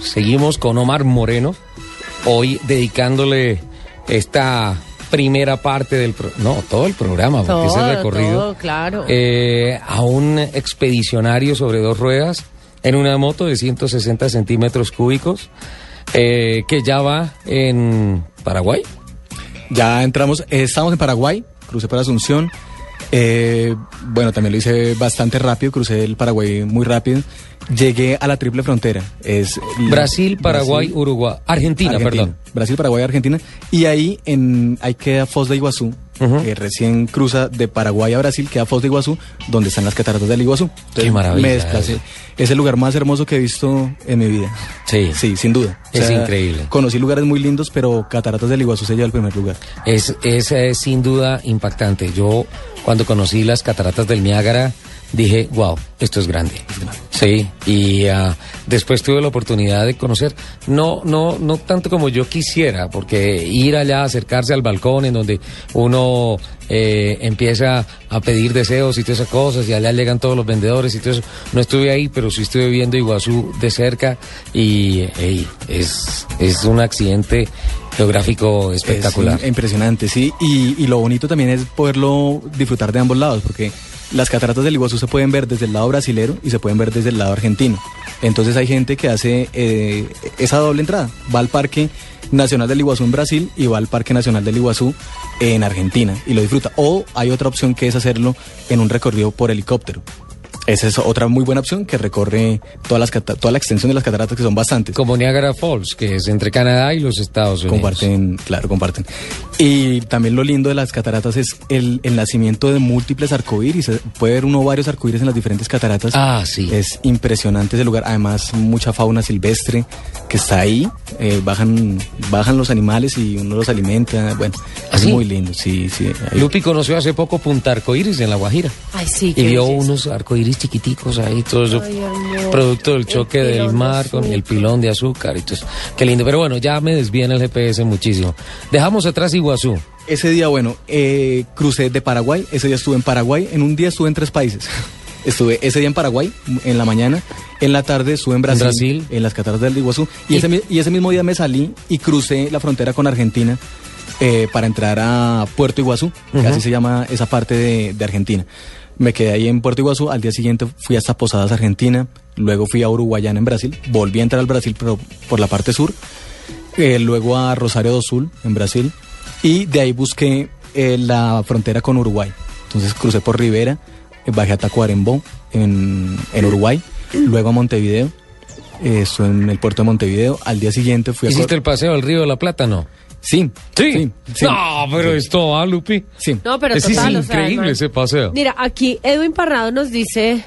seguimos con Omar Moreno, hoy dedicándole esta primera parte del pro- no todo el programa porque es Todo, el recorrido todo, claro. eh, a un expedicionario sobre dos ruedas en una moto de 160 centímetros cúbicos eh, que ya va en Paraguay Ya entramos, eh, estamos en Paraguay, crucé para Asunción. Eh, bueno, también lo hice bastante rápido, crucé el Paraguay muy rápido. Llegué a la triple frontera. Es Brasil Paraguay Brasil, Uruguay Argentina, perdón Brasil, Paraguay, Argentina. Y ahí, en, ahí queda Foz de Iguazú, Que recién cruza de Paraguay a Brasil, queda Foz de Iguazú, donde están las cataratas del Iguazú. Qué maravilla Me desplacé. Es el lugar más hermoso que he visto en mi vida. Sí. Sí, sin duda. Es increíble. Conocí lugares muy lindos, pero Cataratas del Iguazú se lleva el primer lugar. Es, es, eh, sin duda impactante. Yo cuando conocí las cataratas del Niágara dije, wow, esto es grande. Sí, y ah, después tuve la oportunidad de conocer, no, no, no tanto como yo quisiera, porque ir allá, acercarse al balcón en donde uno eh, empieza a pedir deseos y todas esas cosas, y allá llegan todos los vendedores y todo eso. No estuve ahí, pero sí estuve viendo Iguazú de cerca y ey, es, es un accidente geográfico espectacular. Es im- impresionante, sí. Y, y lo bonito también es poderlo disfrutar de ambos lados, porque las cataratas del Iguazú se pueden ver desde el lado brasilero y se pueden ver desde el lado argentino. Entonces hay gente que hace eh, esa doble entrada. Va al Parque Nacional del Iguazú en Brasil y va al Parque Nacional del Iguazú en Argentina y lo disfruta. O hay otra opción que es hacerlo en un recorrido por helicóptero. Esa es otra muy buena opción que recorre todas las toda la extensión de las cataratas, que son bastantes. Como Niagara Falls, que es entre Canadá y los Estados Unidos. Comparten, claro, comparten. Y también lo lindo de las cataratas es el, el nacimiento de múltiples arcoíris. Puede ver uno varios arcoíris en las diferentes cataratas. Ah, sí. Es impresionante ese lugar. Además, mucha fauna silvestre que está ahí. Eh, bajan, bajan los animales y uno los alimenta. Bueno, ¿Ah, es sí? muy lindo. Sí, sí. ahí- Lupi conoció hace poco Punta Arcoíris en La Guajira. Ay, sí. Y vio unos arcoíris chiquiticos ahí, todo eso, Ay, producto del El choque del de mar con el pilón de azúcar y todo eso. Qué lindo. Pero bueno, ya me desvían el GPS muchísimo. Dejamos atrás Iguazú. Ese día, bueno, eh, crucé de Paraguay. Ese día estuve en Paraguay. En un día estuve en tres países. Estuve ese día en Paraguay, en la mañana. En la tarde estuve en Brasil, Brasil. en las cataratas del Iguazú. Y, Y- ese, y ese mismo día me salí y crucé la frontera con Argentina eh, para entrar a Puerto Iguazú, que así se llama esa parte de, de Argentina. Me quedé ahí en Puerto Iguazú. Al día siguiente fui hasta Posadas, Argentina. Luego fui a Uruguayana, en Brasil. Volví a entrar al Brasil, pero por la parte sur eh, luego a Rosario do Sul, en Brasil, y de ahí busqué eh, la frontera con Uruguay. Entonces crucé por Rivera, eh, bajé a Tacuarembó, en, en Uruguay, luego a Montevideo, eh, estuve en el puerto de Montevideo, al día siguiente fui a... ¿Hiciste Cor- el paseo al Río de la Plata, no? Sí, sí, sí. No, pero esto, ¿ah, Lupi? Sí. No, pero es total, o sea, increíble ese paseo. Mira, aquí Edwin Parrado nos dice,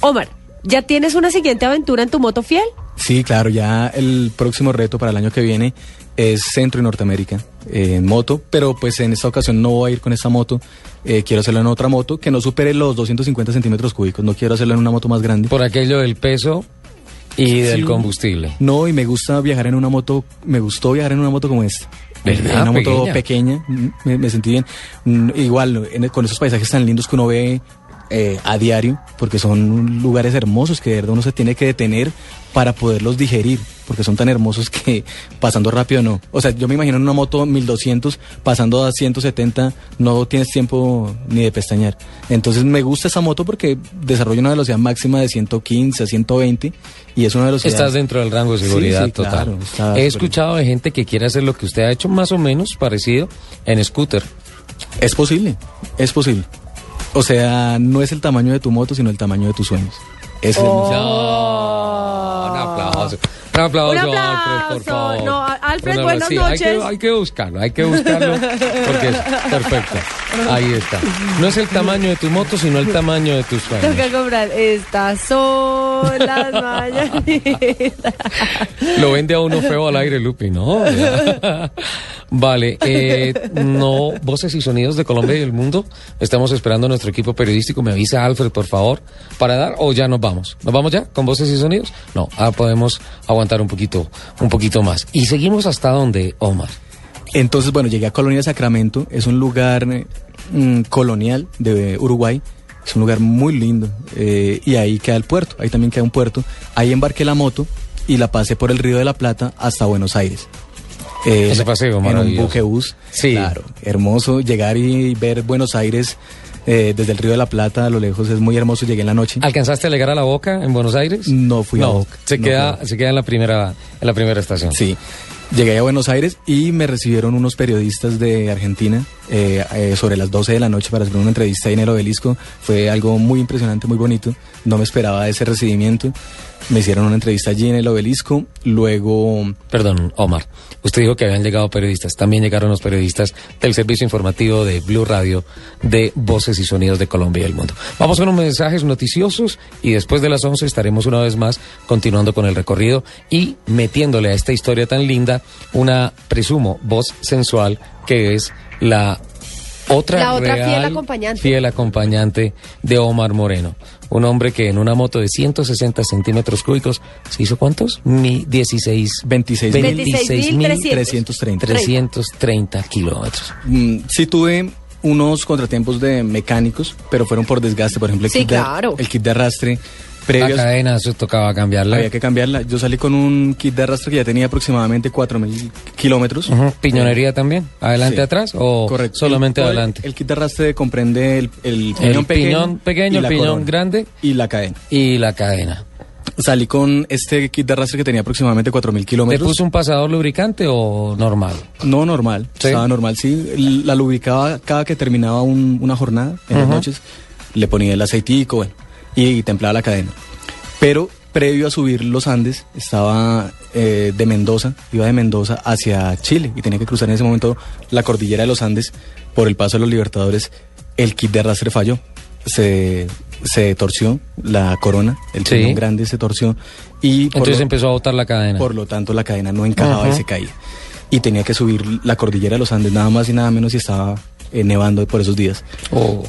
Omar, ¿ya tienes una siguiente aventura en tu moto fiel? Sí, claro, ya el próximo reto para el año que viene es Centro y Norteamérica eh, en moto, pero pues en esta ocasión no voy a ir con esta moto, eh, quiero hacerlo en otra moto que no supere los 250 centímetros cúbicos, no quiero hacerlo en una moto más grande. Por aquello del peso y del Sí. combustible. No, y me gusta viajar en una moto, me gustó viajar en una moto como esta. ¿Verdad? En una moto Pequeña. mm, me, me sentí bien. Mm, Igual, en- con esos paisajes tan lindos que uno ve eh, a diario, porque son lugares hermosos que de verdad uno se tiene que detener para poderlos digerir, porque son tan hermosos que pasando rápido no. O sea, yo me imagino en una moto 1200 pasando a 170, no tienes tiempo ni de pestañear. Entonces me gusta esa moto porque desarrolla una velocidad máxima de 115 a 120 y es una velocidad... Estás dentro del rango de seguridad sí, total. claro, He escuchado de gente que quiere hacer lo que usted ha hecho, más o menos parecido, en scooter. Es posible, es posible. O sea, no es el tamaño de tu moto, sino el tamaño de tus sueños. Ese es el Oh. mismo. No, un aplauso. Un aplauso, Un Alfred, por favor. No, Alfred, Bueno, buenas sí, Hay que, noches. hay que buscarlo, hay que buscarlo porque es perfecto. Ahí está. No es el tamaño de tu moto, sino el tamaño de tus sueños. Toca comprar. Estas son las mañanitas. Lo vende a uno feo al aire, Lupi, ¿no? vale, eh, no, voces y sonidos de Colombia y del mundo. Estamos esperando a nuestro equipo periodístico. Me avisa Alfred, por favor, para dar o ya nos vamos. ¿Nos vamos ya con voces y sonidos? No, ah, podemos aguantar un poquito, un poquito más. Y seguimos hasta donde, Omar. Entonces, bueno, llegué a Colonia Sacramento. Es un lugar eh, mm, colonial de Uruguay. Es un lugar muy lindo. eh, y ahí queda el puerto. Ahí también queda un puerto. Ahí embarqué la moto y la pasé por el Río de la Plata hasta Buenos Aires. Eh, Ese paseo en un buquebús. Sí. Claro, hermoso llegar y ver Buenos Aires eh, desde el Río de la Plata a lo lejos es muy hermoso. Llegué en la noche. ¿Alcanzaste a llegar a la Boca en Buenos Aires? No fui a no, Boca. Se No queda, fui a- se queda en la primera, en la primera estación. Sí. Llegué a Buenos Aires y me recibieron unos periodistas de Argentina eh, eh, sobre las 12 de la noche para hacer una entrevista ahí en el obelisco. Fue algo muy impresionante, muy bonito. No me esperaba ese recibimiento. Me hicieron una entrevista allí en el obelisco. Luego, Perdón, Omar. Usted dijo que habían llegado periodistas. También llegaron los periodistas del servicio informativo de Blue Radio de Voces y Sonidos de Colombia y el Mundo. Vamos con unos mensajes noticiosos y después de las 11 estaremos una vez más continuando con el recorrido y metiéndole a esta historia tan linda una, presumo, voz sensual que es la otra, La otra fiel real acompañante. fiel acompañante de Omar Moreno. Un hombre que en una moto de 160 centímetros cúbicos, ¿se hizo cuántos? Mi 16 26 26.330. 330. kilómetros. Mm, sí tuve unos contratiempos de mecánicos, pero fueron por desgaste. Por ejemplo, el, Sí, kit, de, claro. el kit de arrastre La previos cadena, eso tocaba cambiarla. había que cambiarla. Yo salí con un kit de arrastre que ya tenía aproximadamente 4.000 kilómetros. ¿Piñonería también? ¿Adelante, Sí. atrás o Correcto. solamente El- adelante? El kit de arrastre comprende el, piñón pequeño, piñón pequeño, la piñón corona. grande y la cadena. y la cadena. Salí con este kit de arrastre que tenía aproximadamente 4.000 ¿Le kilómetros. puso un pasador lubricante o normal? No normal, Sí. estaba normal, sí. La lubricaba cada que terminaba un- una jornada en las noches. Le ponía el aceitico, bueno, y templaba la cadena. Pero previo a subir los Andes, estaba eh, de Mendoza, iba de Mendoza hacia Chile y tenía que cruzar en ese momento la cordillera de los Andes por el paso de los Libertadores. El kit de arrastre falló, se, se torció la corona, el Sí. grande se torció y Entonces lo- empezó a botar la cadena. por lo tanto, la cadena no encajaba Ajá. y se caía. Y tenía que subir la cordillera de los Andes, nada más y nada menos, y estaba eh, nevando por esos días. Oh,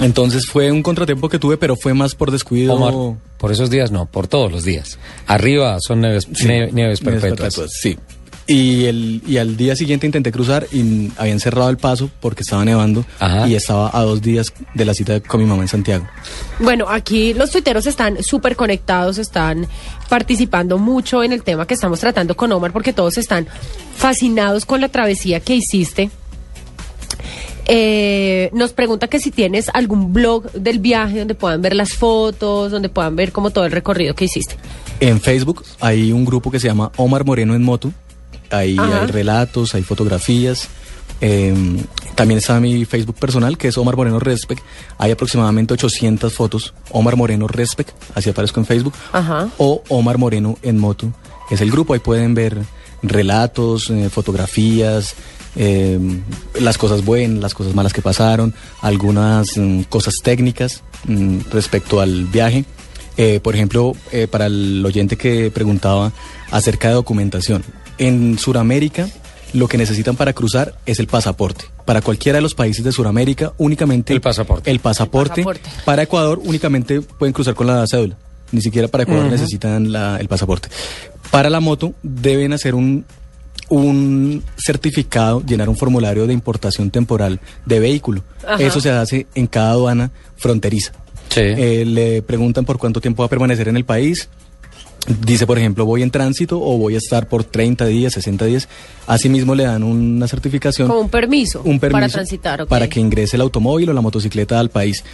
Entonces fue un contratiempo que tuve, pero fue más por descuido. Omar, por esos días no, por todos los días. Arriba son nieves, Sí, nie- nieves nieves perpetuas. perpetuas, Sí. Y, el, y al día siguiente intenté cruzar y habían cerrado el paso porque estaba nevando Ajá. y estaba a dos días de la cita con mi mamá en Santiago. Bueno, aquí los tuiteros están súper conectados, están participando mucho en el tema que estamos tratando con Omar porque todos están fascinados con la travesía que hiciste. Eh, nos pregunta que si tienes algún blog del viaje donde puedan ver las fotos, donde puedan ver como todo el recorrido que hiciste. En Facebook hay un grupo que se llama Omar Moreno en Moto. Ahí Ajá. hay relatos, hay fotografías. Eh, también está mi Facebook personal, que es Omar Moreno Respect. Hay aproximadamente 800 fotos. Omar Moreno Respect, así aparezco en Facebook. Ajá. O Omar Moreno en Moto. Es el grupo, ahí pueden ver relatos, eh, fotografías, eh, las cosas buenas, las cosas malas que pasaron, algunas mm, cosas técnicas mm, respecto al viaje. Eh, por ejemplo, eh, para el oyente que preguntaba acerca de documentación. En Sudamérica, lo que necesitan para cruzar es el pasaporte. Para cualquiera de los países de Sudamérica, únicamente El pasaporte. El pasaporte. El pasaporte. Para Ecuador, únicamente pueden cruzar con la cédula. Ni siquiera para Ecuador necesitan la- el pasaporte. Para la moto, deben hacer un, un certificado, llenar un formulario de importación temporal de vehículo. Ajá. Eso se hace en cada aduana fronteriza. Sí. Eh, le preguntan por cuánto tiempo va a permanecer en el país. Dice, por ejemplo, voy en tránsito o voy a estar por 30 días, 60 días. Asimismo le dan una certificación. Como un permiso, un permiso para transitar. ok. para que ingrese el automóvil o la motocicleta al país.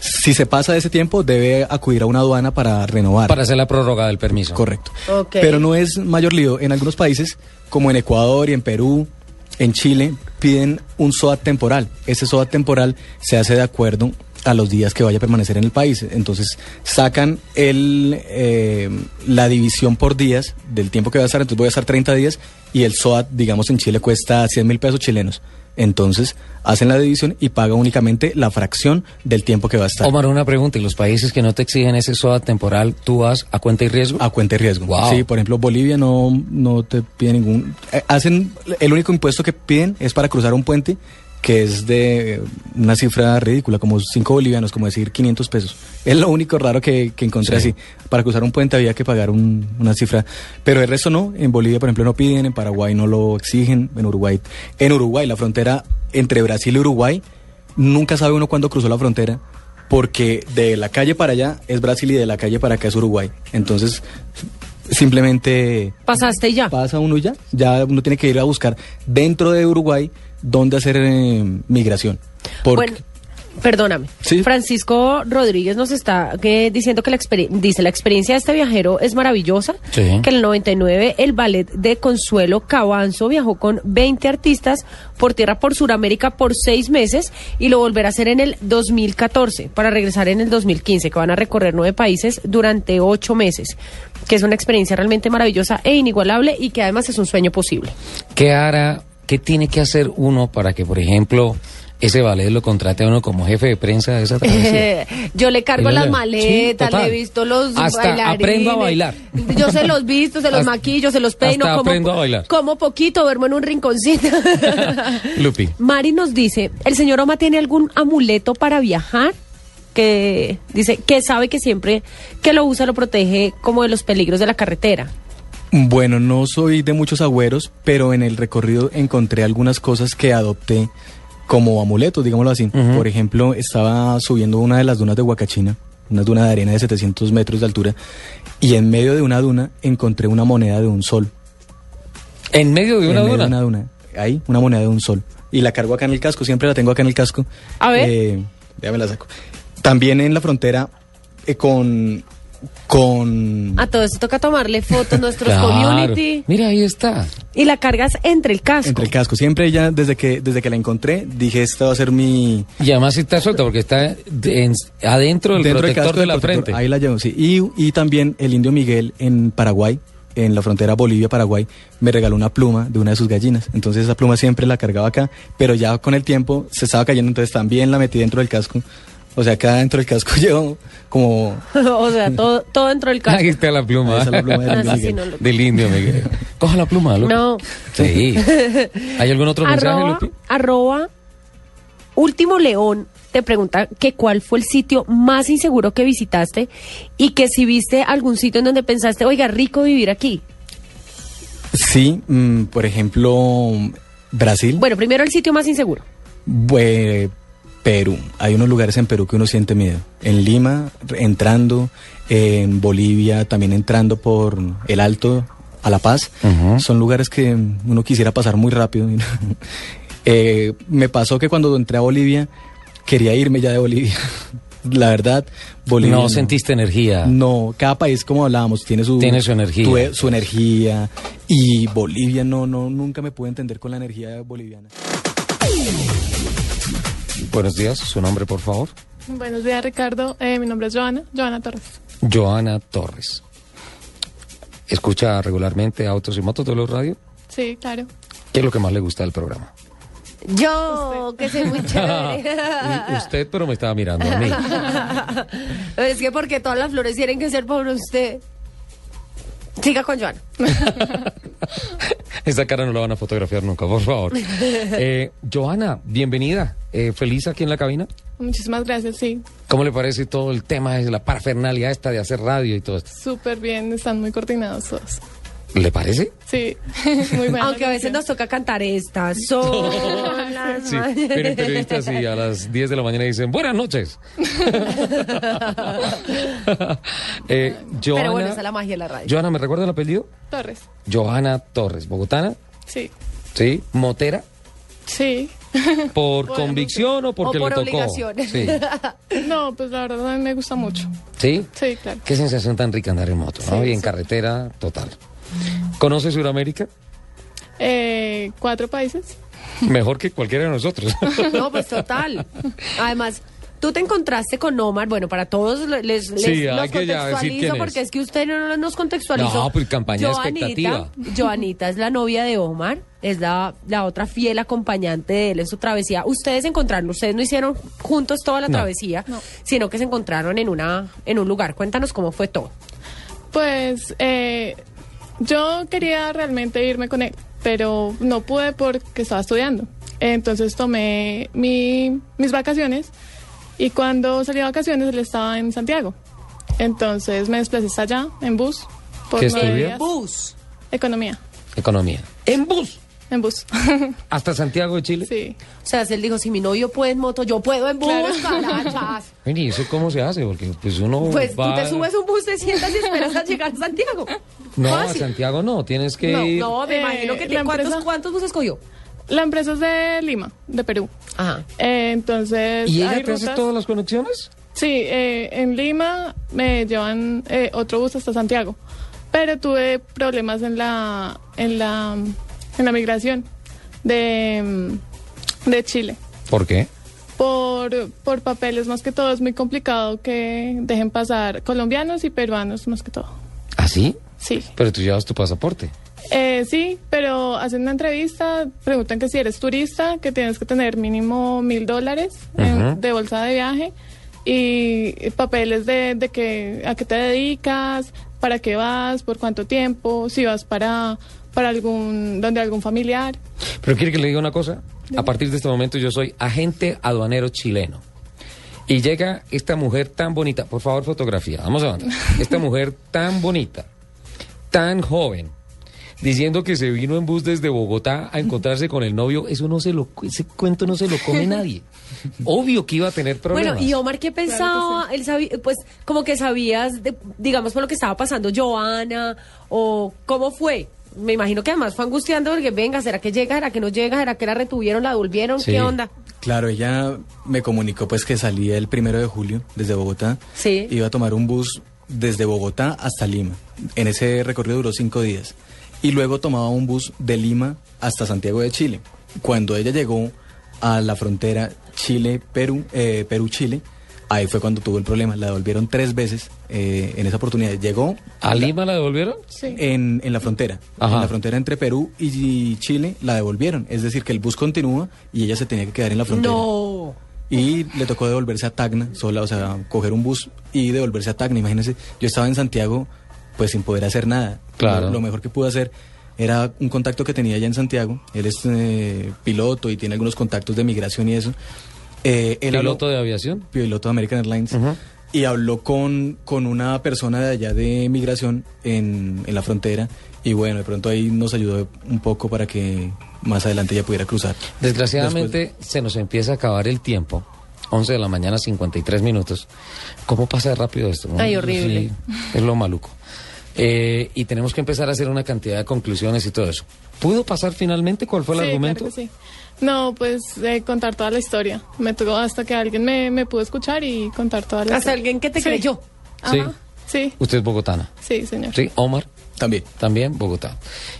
Si se pasa de ese tiempo, debe acudir a una aduana para renovar. Para hacer la prórroga del permiso. Correcto. Pero no es mayor lío. En algunos países, como en Ecuador y en Perú, en Chile, piden un SOAT temporal. Ese SOAT temporal se hace de acuerdo a los días que vaya a permanecer en el país. Entonces, sacan el, eh, la división por días del tiempo que va a estar. Entonces, voy a estar 30 días y el SOAT, digamos, en Chile cuesta 100 mil pesos chilenos. Entonces, hacen la división y paga únicamente la fracción del tiempo que va a estar. Omar, una pregunta. ¿Y los países que no te exigen ese SOA temporal, tú vas a cuenta y riesgo? A cuenta y riesgo. Wow. Sí, por ejemplo, Bolivia no, no te pide ningún... eh, hacen, el único impuesto que piden es para cruzar un puente, que es de una cifra ridícula, como 5 bolivianos, como decir 500 pesos. Es lo único raro que, que encontré Sí. así. Para cruzar un puente había que pagar un- una cifra, pero el resto no. En Bolivia, por ejemplo, no piden, en Paraguay no lo exigen, en Uruguay... En Uruguay, la frontera entre Brasil y Uruguay, nunca sabe uno cuándo cruzó la frontera, porque de la calle para allá es Brasil y de la calle para acá es Uruguay. Entonces, simplemente Pasaste y ya. pasa uno y ya. Ya uno tiene que ir a buscar dentro de Uruguay dónde hacer eh, migración. Porque, Bueno, perdóname. Sí. Francisco Rodríguez nos está diciendo que la dice la experiencia de este viajero es maravillosa. Sí. Que en el 99 el ballet de Consuelo Cabanzo viajó con 20 artistas por tierra por Sudamérica por seis meses y lo volverá a hacer en el 2014 para regresar en el 2015 que van a recorrer nueve países durante ocho meses. Que es una experiencia realmente maravillosa e inigualable y que además es un sueño posible. ¿Qué hará, qué tiene que hacer uno para que, por ejemplo, ese ballet lo contrate a uno como jefe de prensa de esa travesía? yo le cargo las le- maletas, sí, le he visto los Hasta bailarines. aprendo a bailar. Yo se los visto, se los Hasta- maquillo, se los peino. hasta como, aprendo a bailar. Como poquito, duermo en un rinconcito. Lupi. Mari nos dice, ¿el señor Oma tiene algún amuleto para viajar? Que dice que sabe que siempre que lo usa lo protege como de los peligros de la carretera. Bueno, no soy de muchos agüeros, pero en el recorrido encontré algunas cosas que adopté como amuletos, digámoslo así. Por ejemplo, estaba subiendo una de las dunas de Huacachina, una duna de arena de 700 metros de altura, y en medio de una duna encontré una moneda de un sol. En medio de una en medio duna. de una duna. Ahí, una moneda de un sol. Y la cargo acá en el casco, siempre la tengo acá en el casco. A ver. Eh, ya me la saco. También en la frontera eh, con... con... A todo esto toca tomarle fotos nuestros Claro. community Mira, ahí está. y la cargas entre el casco. Entre el casco. Siempre ya, desde que, desde que la encontré, dije, esta va a ser mi... Y además está suelta porque está en- adentro del dentro del protector casco de del la protector. frente. Ahí la llevo, sí. Y, y también el indio Miguel en Paraguay, en la frontera Bolivia-Paraguay, me regaló una pluma de una de sus gallinas. Entonces esa pluma siempre la cargaba acá, pero ya con el tiempo se estaba cayendo, entonces también la metí dentro del casco. O sea, acá dentro del casco llevo como... o sea, todo, todo dentro del casco. Ahí está la pluma. Ahí está la pluma del Miguel. no Del indio, Miguel. Coja la pluma, Lupi. No. Sí. ¿Hay algún otro mensaje, arroba, Lupi? arroba Último León te pregunta que cuál fue el sitio más inseguro que visitaste y que si viste algún sitio en donde pensaste, oiga, rico vivir aquí. Sí, mm, por ejemplo, Brasil. Bueno, primero el sitio más inseguro. Bue- Perú. Hay unos lugares en Perú que uno siente miedo. En Lima, entrando. En Bolivia, también entrando por el Alto a La Paz. Son lugares que uno quisiera pasar muy rápido. Eh, me pasó que cuando entré a Bolivia, quería irme ya de Bolivia. La verdad, Bolivia. No sentiste energía. No, cada país, como hablábamos, tiene su, Tiene su energía. tu- su energía. Y Bolivia, no, no, nunca me pude entender con la energía boliviana. Buenos días, su nombre, por favor. Buenos días, Ricardo. Eh, mi nombre es Joana, Joana Torres. Joana Torres. ¿Escucha regularmente Autos y Motos de los Radio? Sí, claro. ¿Qué es lo que más le gusta del programa? Yo, que soy muy chévere. Usted, pero me estaba mirando a mí. es que porque todas las flores tienen que ser por usted. Siga con Joana. Esa cara no la van a fotografiar nunca, por favor. Eh, Joana, bienvenida. Eh, feliz aquí en la cabina. Muchísimas gracias, sí. ¿Cómo le parece todo el tema de la parafernalia esta de hacer radio y todo esto? Súper bien, están muy coordinados todos. ¿Le parece? Sí, muy buena. Aunque a veces nos toca cantar esta. Son las Sí, vienen periodistas y a las 10 de la mañana dicen, buenas noches. eh, Joana, Pero bueno, esa es la magia de la radio. Joana, ¿me recuerda el apellido? Torres. Joana Torres, bogotana, Sí, ¿sí? Motera, sí. ¿por convicción o porque O por le tocó? Sí. No, pues la verdad a mí me gusta mucho. ¿Sí? Sí, claro. Qué sensación tan rica andar en moto, ¿no? Sí, y en sí. carretera, total. ¿Conoce Sudamérica? Eh, cuatro países. Mejor que cualquiera de nosotros. No, pues total. Además, tú te encontraste con Omar. Bueno, para todos le- les, les Sí, hay los que ya decir contextualizo quién es. porque es que usted no nos contextualizó. No, pues, campaña de Joanita- expectativa. Joanita es la novia de Omar, es la, la otra fiel acompañante de él en su travesía. Ustedes encontraron, ustedes no hicieron juntos toda la No. travesía, No. sino que se encontraron en una en un lugar. Cuéntanos cómo fue todo. Pues eh, yo quería realmente irme con él, pero no pude porque estaba estudiando. Entonces tomé mi- mis vacaciones y cuando salí de vacaciones él estaba en Santiago. Entonces me desplacé hasta allá en bus por ¿Qué nueve estudia? días. Bus. Economía. Economía. En bus. En bus. ¿Hasta Santiago de Chile? sí. O sea, si él dijo, si mi novio puede en moto, yo puedo en bus, Claro. ¿y eso cómo se hace? Porque pues uno Pues tú te subes un bus, te sientas y esperas a llegar a Santiago. No, a. Santiago no, tienes que No, ir... no, me Eh, imagino que tiene. ¿Cuántos, empresa- ¿Cuántos buses cogió? La empresa es de Lima, de Perú. Ajá. Eh, entonces. ¿Y ella te hace todas las conexiones? Sí, eh, en Lima me llevan eh, otro bus hasta Santiago, pero tuve problemas en la en la en la migración de de Chile. ¿Por qué? Por, por papeles más que todo es muy complicado que dejen pasar colombianos y peruanos más que todo. ¿Así? Sí. Pero tú llevas tu pasaporte. Eh, sí, pero hacen una entrevista, preguntan que si eres turista, que tienes que tener mínimo mil dólares de bolsa de viaje y papeles de, de que a qué te dedicas, para qué vas, por cuánto tiempo, si vas para para algún donde algún familiar. Pero quiere que le diga una cosa. A partir de este momento yo soy agente aduanero chileno. Y llega esta mujer tan bonita, por favor fotografía, vamos a ver. Esta mujer tan bonita, tan joven, diciendo que se vino en bus desde Bogotá a encontrarse con el novio, eso no se lo, ese cuento no se lo come nadie. Obvio que iba a tener problemas. Bueno, y Omar, ¿qué pensaba? Él sabía, pues, como que sabías, de- digamos, por lo que estaba pasando Joana, o cómo fue. Me imagino que además fue angustiando porque, venga, ¿será que llega? ¿Será que no llega? ¿Será que la retuvieron, la devolvieron? Sí. ¿Qué onda? Claro, ella me comunicó pues que salía el primero de julio desde Bogotá. Sí. Iba a tomar un bus desde Bogotá hasta Lima. En ese recorrido duró cinco días. Y luego tomaba un bus de Lima hasta Santiago de Chile. Cuando ella llegó a la frontera Chile-Perú, eh, Perú-Chile, ahí fue cuando tuvo el problema. La devolvieron tres veces eh, en esa oportunidad. Llegó ¿A Lima la devolvieron? Sí. en, en la frontera. Ajá. En la frontera entre Perú y Chile la devolvieron. Es decir, que el bus continúa y ella se tenía que quedar en la frontera. No. Y le tocó devolverse a Tacna sola, o sea, coger un bus y devolverse a Tacna. Imagínense, yo estaba en Santiago pues sin poder hacer nada. Claro. Lo, lo mejor que pude hacer era un contacto que tenía allá en Santiago. Él es eh, piloto y tiene algunos contactos de migración y eso. Eh, él habló- ¿Piloto de aviación? piloto de American Airlines, y habló con, con una persona de allá de migración en, en la frontera. Y bueno, de pronto ahí nos ayudó un poco para que más adelante ella pudiera cruzar. Desgraciadamente se nos empieza a acabar el tiempo. 11 de la mañana, 53 minutos. ¿Cómo pasa de rápido esto? Ay, horrible. Sí, es lo maluco. Eh, y tenemos que empezar a hacer una cantidad de conclusiones y todo eso. ¿Pudo pasar finalmente? ¿Cuál fue el Sí, argumento? claro que sí. No, pues eh, contar toda la historia. Me tocó hasta que alguien me, me pudo escuchar y contar toda la Hasta historia. alguien que te Sí. creyó. Ajá. Sí, Usted es bogotana. sí, señor. Sí, Omar, También. también Bogotá.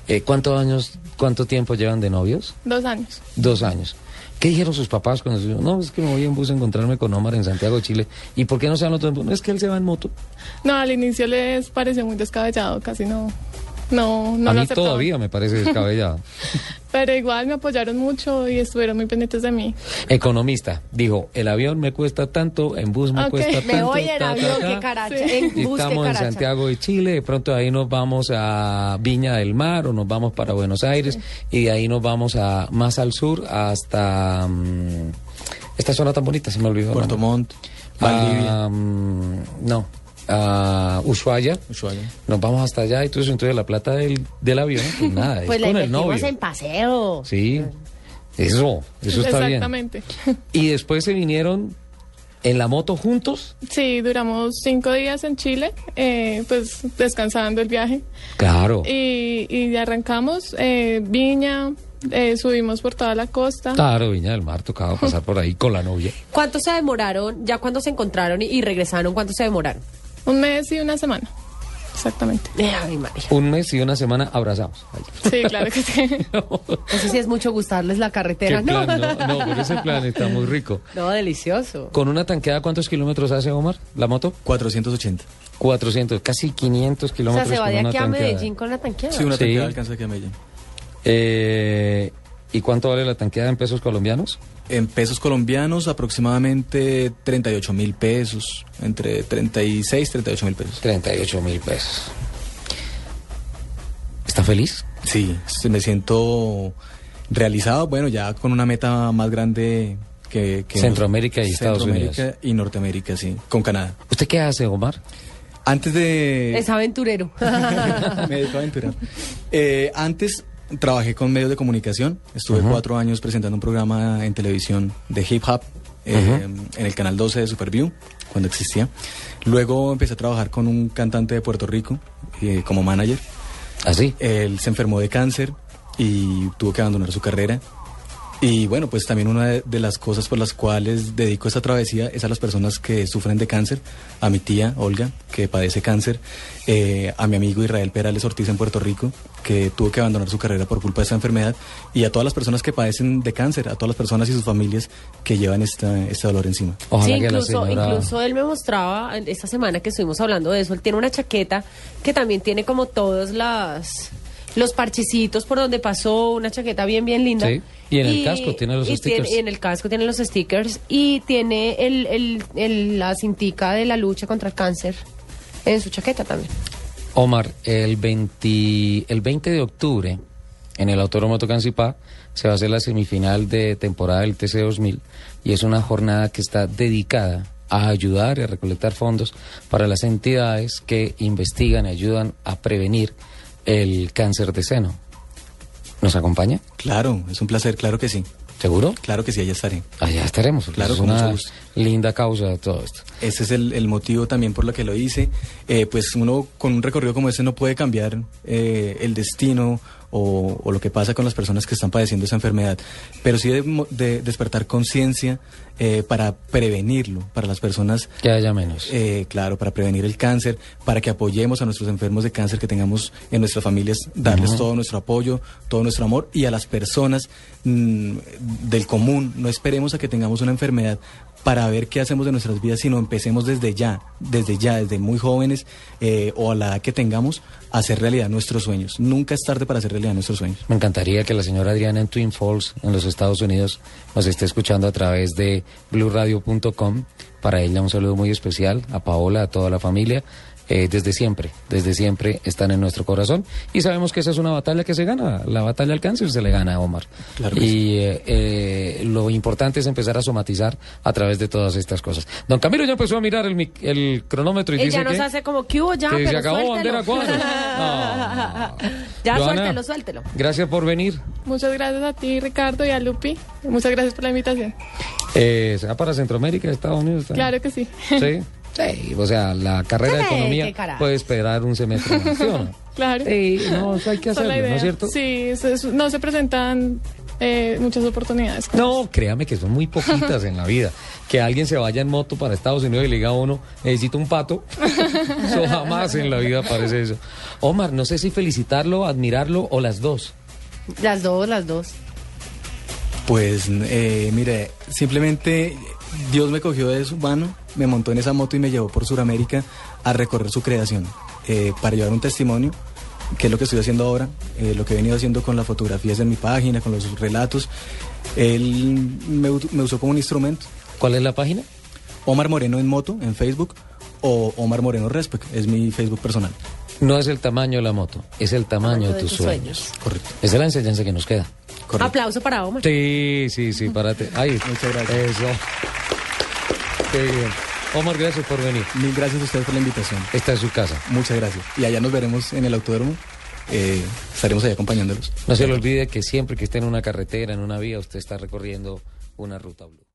Eh, ¿Cuántos años, cuánto tiempo llevan de novios? Dos años. Dos años. ¿Qué dijeron sus papás cuando se No, es que me voy en bus a encontrarme con Omar en Santiago de Chile. ¿Y por qué no se van bus? No, es que él se va en moto. No, al inicio les pareció muy descabellado, casi no. No, no a mí todavía me parece descabellado. Pero igual me apoyaron mucho y estuvieron muy pendientes de mí. Economista, dijo, el avión me cuesta tanto, en bus me cuesta Me tanto. Me voy en ta, ta, avión, ta. qué caracha. Sí. En Y bus, qué estamos en. Santiago de Chile, de pronto ahí nos vamos a Viña del Mar o nos vamos para Buenos Aires y de ahí nos vamos a más al sur hasta mm, esta zona tan bonita, se me olvidó. Puerto. Montt, Valdivia, Ah, mm, no, a Ushuaia. Ushuaia. Nos vamos hasta allá y todo eso, entonces la plata del, del avión, pues nada, Pues es la con el novio. en paseo. Sí, eso, eso está bien. Exactamente. Y después se vinieron en la moto juntos. Sí, duramos cinco días en Chile, eh, pues descansando el viaje. Claro. Y, y arrancamos eh, Viña, eh, subimos por toda la costa. Claro, Viña del Mar tocaba pasar por ahí con la novia. ¿Cuánto se demoraron? Ya cuando se encontraron y, y regresaron, ¿cuánto se demoraron? Un mes y una semana. Exactamente. Ay, María. Un mes y una semana abrazados. Sí, claro que sí. Eso sí es mucho gustarles la ¿Qué carretera, ¿no? plan? No, no, pero ese plan está muy rico. No, delicioso. Con una tanqueada, ¿cuántos kilómetros hace Omar? ¿La moto? 480. 400, casi 500 O sea, kilómetros. se va de aquí a. Medellín con la tanqueada. Sí, una Sí. tanqueada alcanza aquí a Medellín. Eh, ¿Y cuánto vale la tanqueada en pesos colombianos? En pesos colombianos, aproximadamente 38 mil pesos. Entre 36 y 38 mil pesos. 38 mil pesos. ¿Está feliz? Sí, me siento realizado, bueno, ya con una meta más grande que... que Centroamérica y Estados Centroamérica Unidos. y Norteamérica, sí, con Canadá. ¿Usted qué hace, Omar? Antes de... Es aventurero. me dedico a aventurar. Eh, antes trabajé con medios de comunicación. Estuve cuatro años presentando un programa en televisión de hip hop eh, en el canal 12 de Superview, cuando existía. Luego empecé a trabajar con un cantante de Puerto Rico eh, como manager. ¿Así? Él se enfermó de cáncer y tuvo que abandonar su carrera. Y bueno, pues también una de, las cosas por las cuales dedico esta travesía es a las personas que sufren de cáncer, a mi tía Olga, que padece cáncer, eh, a mi amigo Israel Perales Ortiz en Puerto Rico, que tuvo que abandonar su carrera por culpa de esta enfermedad, y a todas las personas que padecen de cáncer, a todas las personas y sus familias que llevan esta, este dolor encima. sí, incluso, incluso él me mostraba esta semana que estuvimos hablando de eso, él tiene una chaqueta que también tiene como todas las los parchecitos por donde pasó, una chaqueta bien, bien linda. Sí. Y en el casco tiene los stickers. y en el casco tiene los stickers y tiene el, el, el, la cintica de la lucha contra el cáncer en su chaqueta también. Omar, el 20, el 20 de octubre en el Autódromo Tocancipá se va a hacer la semifinal de temporada del TC 2000 y es una jornada que está dedicada a ayudar y a recolectar fondos para las entidades que investigan y ayudan a prevenir el cáncer de seno. ¿Nos acompaña? Claro, es un placer, claro que sí. ¿Seguro? Claro que sí, allá estaré. Allá estaremos. Claro, es una linda causa de todo esto. Ese es el, motivo también por lo que lo hice. Eh, pues uno con un recorrido como ese no puede cambiar eh, el destino o, lo que pasa con las personas que están padeciendo esa enfermedad, pero sí de, despertar conciencia eh, para prevenirlo, para las personas... Que haya menos. Eh, claro, para prevenir el cáncer, para que apoyemos a nuestros enfermos de cáncer que tengamos en nuestras familias, darles todo nuestro apoyo, todo nuestro amor y a las personas mm, del común, no esperemos a que tengamos una enfermedad para ver qué hacemos de nuestras vidas, sino empecemos desde ya, desde ya, desde muy jóvenes eh, o a la edad que tengamos, a hacer realidad nuestros sueños. Nunca es tarde para hacer realidad nuestros sueños. Me encantaría que la señora Adriana en Twin Falls, en los Estados Unidos, nos esté escuchando a través de blueradio.com. Para ella un saludo muy especial, a Paola, a toda la familia. Eh, desde siempre, desde siempre están en nuestro corazón y sabemos que esa es una batalla que se gana, la batalla al cáncer se le gana a Omar. y eh, eh, lo importante es empezar a somatizar a través de todas estas cosas. Don Camilo ya empezó a mirar el, el cronómetro y dice nos hace como que hubo ya, se acabó bandera. Ya suéltelo, suéltelo. Gracias por venir. Muchas gracias a ti, Ricardo, y a Lupi. Muchas gracias por la invitación. Eh, ¿Será para Centroamérica, Estados Unidos? Claro que sí. Sí. Sí, o sea, la carrera de economía puede esperar un semestre más, Claro. Sí, no, eso hay que hacerlo, ¿no es cierto? Sí, no se presentan eh, muchas oportunidades. No, créame que son muy poquitas en la vida. Que alguien se vaya en moto para Estados Unidos y le diga a uno, necesito un pato. eso jamás en la vida parece eso. Omar, no sé si felicitarlo, admirarlo o las dos. Las dos, las dos. Pues, eh, mire, simplemente Dios me cogió de su mano, me montó en esa moto y me llevó por Sudamérica a recorrer su creación, eh, para llevar un testimonio, que es lo que estoy haciendo ahora, eh, lo que he venido haciendo con las fotografías en mi página, con los relatos. Él me, usó como un instrumento. ¿Cuál es la página? Omar Moreno en moto, en Facebook, o Omar Moreno Respect, es mi Facebook personal. No es el tamaño de la moto, es el tamaño, de, tus, sueños. Correcto. Esa es la enseñanza que nos queda. Aplauso para Omar. Sí, sí, sí, párate. Ay, muchas gracias. Eso. Qué bien. Omar, gracias por venir. Mil gracias a ustedes por la invitación. Esta es su casa. Muchas gracias. Y allá nos veremos en el autódromo. Eh, estaremos ahí acompañándolos. No se le olvide que siempre que esté en una carretera, en una vía, usted está recorriendo una ruta blue.